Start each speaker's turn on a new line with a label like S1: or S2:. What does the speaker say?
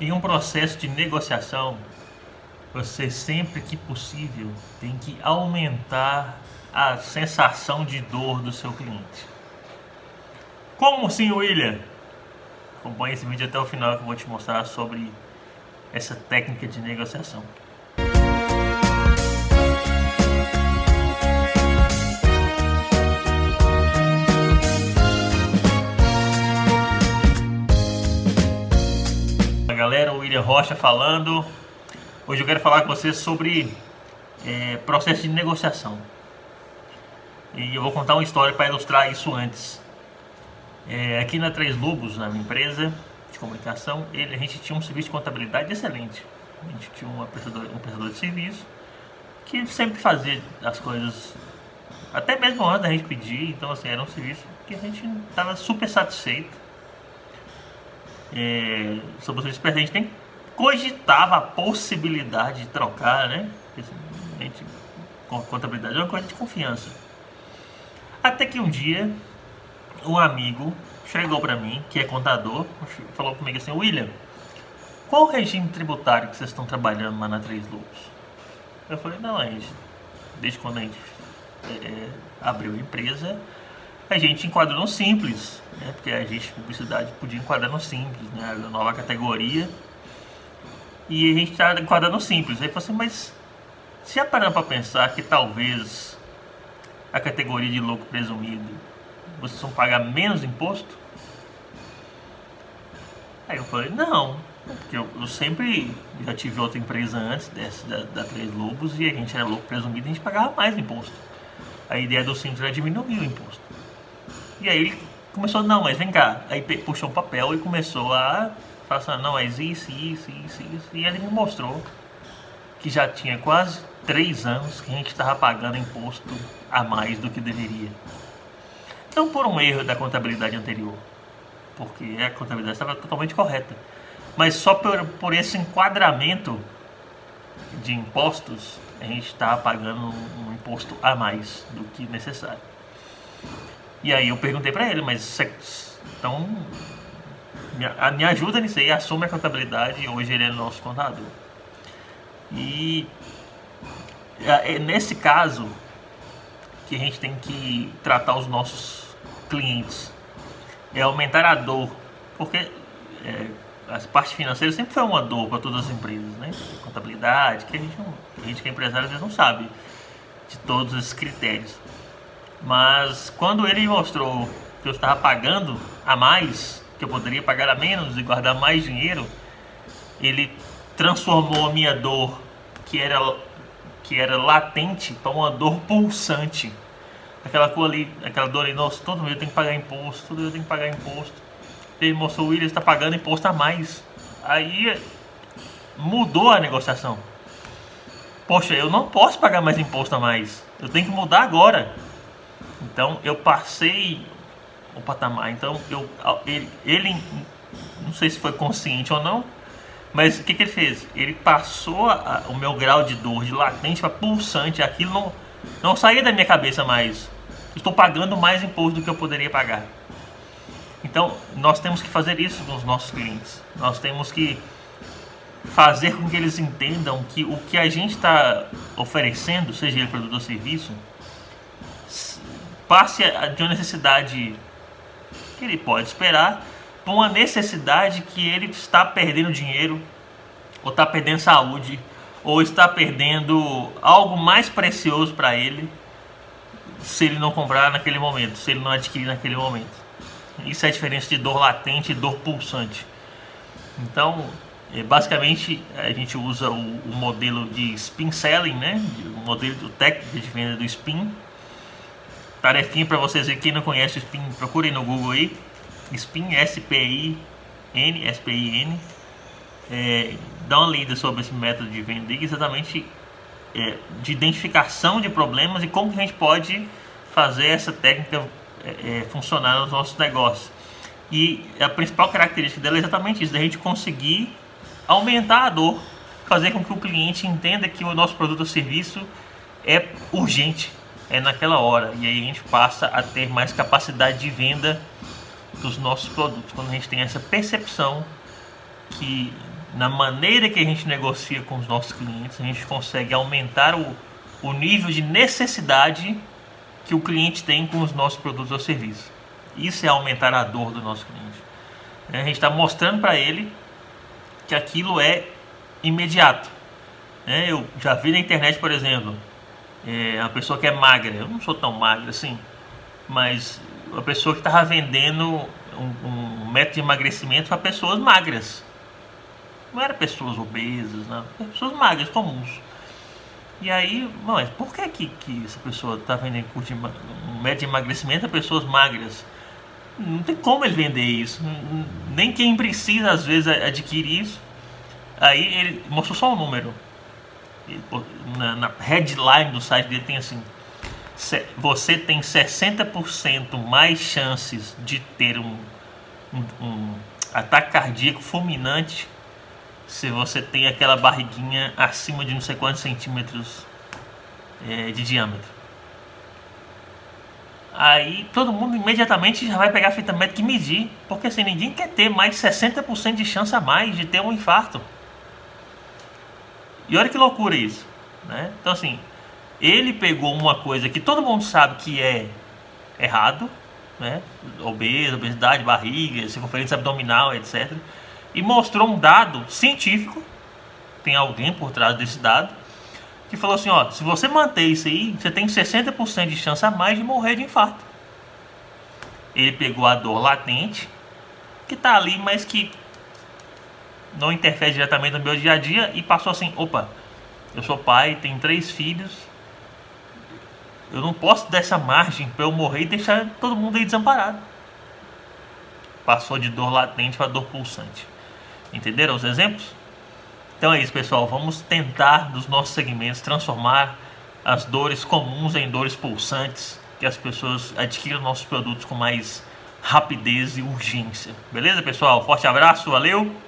S1: Em um processo de negociação, você sempre que possível tem que aumentar a sensação de dor do seu cliente. Como assim, William? Acompanhe esse vídeo até o final que eu vou te mostrar sobre essa técnica de negociação. O William Rocha falando. Hoje eu quero falar com você sobre é, processo de negociação. E eu vou contar uma história para ilustrar isso antes. É, aqui na Três Lobos, na minha empresa de comunicação, ele, a gente tinha um serviço de contabilidade excelente. A gente tinha um prestador, um prestador de serviço que sempre fazia as coisas, até mesmo antes da gente pedir. Então, assim, era um serviço que a gente estava super satisfeito é, sobre o a gente nem cogitava a possibilidade de trocar, né? Porque, contabilidade é uma coisa de confiança. Até que um dia, um amigo chegou para mim, que é contador, falou comigo assim: William, qual o regime tributário que vocês estão trabalhando lá na Três Lobos? Eu falei: não, a gente, desde quando a gente é abriu a empresa, a gente enquadrou no simples, né? porque a gente, publicidade, podia enquadrar no simples, né? a nova categoria. E a gente está enquadrando no simples. Aí falou assim, mas se já parando para pensar que talvez a categoria de louco presumido vocês vão pagar menos imposto? Aí eu falei, não, porque eu, eu sempre já tive outra empresa antes dessa, da, da Três Lobos, e a gente era louco presumido e a gente pagava mais imposto. A ideia do simples era diminuir o imposto. E aí ele começou, não, mas vem cá. Aí puxou um papel e começou a falar não, mas isso, isso, isso, isso. E ele me mostrou que já tinha quase três anos que a gente estava pagando imposto a mais do que deveria. Não por um erro da contabilidade anterior, porque a contabilidade estava totalmente correta, mas só por, por esse enquadramento de impostos, a gente estava pagando um imposto a mais do que necessário. E aí eu perguntei para ele, mas então me, ajuda nisso aí, assume a contabilidade e hoje ele é nosso contador. E é, nesse caso que a gente tem que tratar os nossos clientes, é aumentar a dor, porque é, partes financeiras sempre foi uma dor para todas as empresas, né? Contabilidade, que a gente, a gente que é empresário às vezes não sabe de todos esses critérios. Mas quando ele mostrou que eu estava pagando a mais, que eu poderia pagar a menos e guardar mais dinheiro, ele transformou a minha dor, que era, que era latente, para uma dor pulsante. Aquela cor ali, aquela dor ali, nossa, todo eu tenho que pagar imposto, todo eu tenho que pagar imposto. Ele mostrou, o William está pagando imposto a mais. Aí mudou a negociação. Poxa, eu não posso pagar mais imposto a mais. Eu tenho que mudar agora. Então eu passei o patamar. Então eu, ele, ele não sei se foi consciente ou não, mas o que, que ele fez? Ele passou a, o meu grau de dor de latente para pulsante. Aquilo não, não saía da minha cabeça mais. Estou pagando mais imposto do que eu poderia pagar. Então nós temos que fazer isso com os nossos clientes. Nós temos que fazer com que eles entendam que o que a gente está oferecendo, seja ele produto ou serviço, passe de uma necessidade que ele pode esperar para uma necessidade que ele está perdendo dinheiro, ou está perdendo saúde, ou está perdendo algo mais precioso para ele se ele não comprar naquele momento, se ele não adquirir naquele momento. Isso é a diferença de dor latente e dor pulsante. Então, é, basicamente, a gente usa o, modelo de spin selling, né? o modelo do técnico de venda do spin, tarefinha para vocês aí, quem não conhece o Spin, procurem no Google aí. Spin, S-P-I-N, S-P-I-N. É, dá uma lida sobre esse método de venda exatamente é, de identificação de problemas e como a gente pode fazer essa técnica é, é, funcionar nos nossos negócios. E a principal característica dela é exatamente isso, da gente conseguir aumentar a dor, fazer com que o cliente entenda que o nosso produto ou serviço é urgente, é naquela hora. E aí a gente passa a ter mais capacidade de venda dos nossos produtos. Quando a gente tem essa percepção que na maneira que a gente negocia com os nossos clientes, a gente consegue aumentar o, o nível de necessidade que o cliente tem com os nossos produtos ou serviços. Isso é aumentar a dor do nosso cliente. A gente está mostrando para ele que aquilo é imediato. É, eu já vi na internet, por exemplo, é, a pessoa que é magra, eu não sou tão magra assim, mas a pessoa que estava vendendo um, um, método de emagrecimento para pessoas magras. Não era pessoas obesas, não. Pessoas magras, comuns. E aí, mas por que, que, que essa pessoa está vendendo um método de emagrecimento a pessoas magras? Não tem como ele vender isso. Nem quem precisa, às vezes, adquirir isso. Aí ele mostrou só um número. Na, na headline do site dele tem assim: você tem 60% mais chances de ter um, um, um, ataque cardíaco fulminante se você tem aquela barriguinha acima de não sei quantos centímetros é, de diâmetro. Aí todo mundo imediatamente já vai pegar a fita médica e medir, porque assim, ninguém quer ter mais de 60% de chance a mais de ter um infarto. E olha que loucura isso. Né? Então, assim, ele pegou uma coisa que todo mundo sabe que é errado, né? Obeso, obesidade, barriga, circunferência abdominal, etc. E mostrou um dado científico, tem alguém por trás desse dado, que falou assim: ó, se você manter isso aí, você tem 60% de chance a mais de morrer de infarto. Ele pegou a dor latente, que está ali, mas que não interfere diretamente no meu dia a dia e passou assim: opa, eu sou pai, tenho três filhos, eu não posso dar essa margem para eu morrer e deixar todo mundo aí desamparado. Passou de dor latente para dor pulsante. Entenderam os exemplos? Então é isso, pessoal. Vamos tentar, nos nossos segmentos, transformar as dores comuns em dores pulsantes, que as pessoas adquiram nossos produtos com mais rapidez e urgência. Beleza, pessoal? Forte abraço, valeu!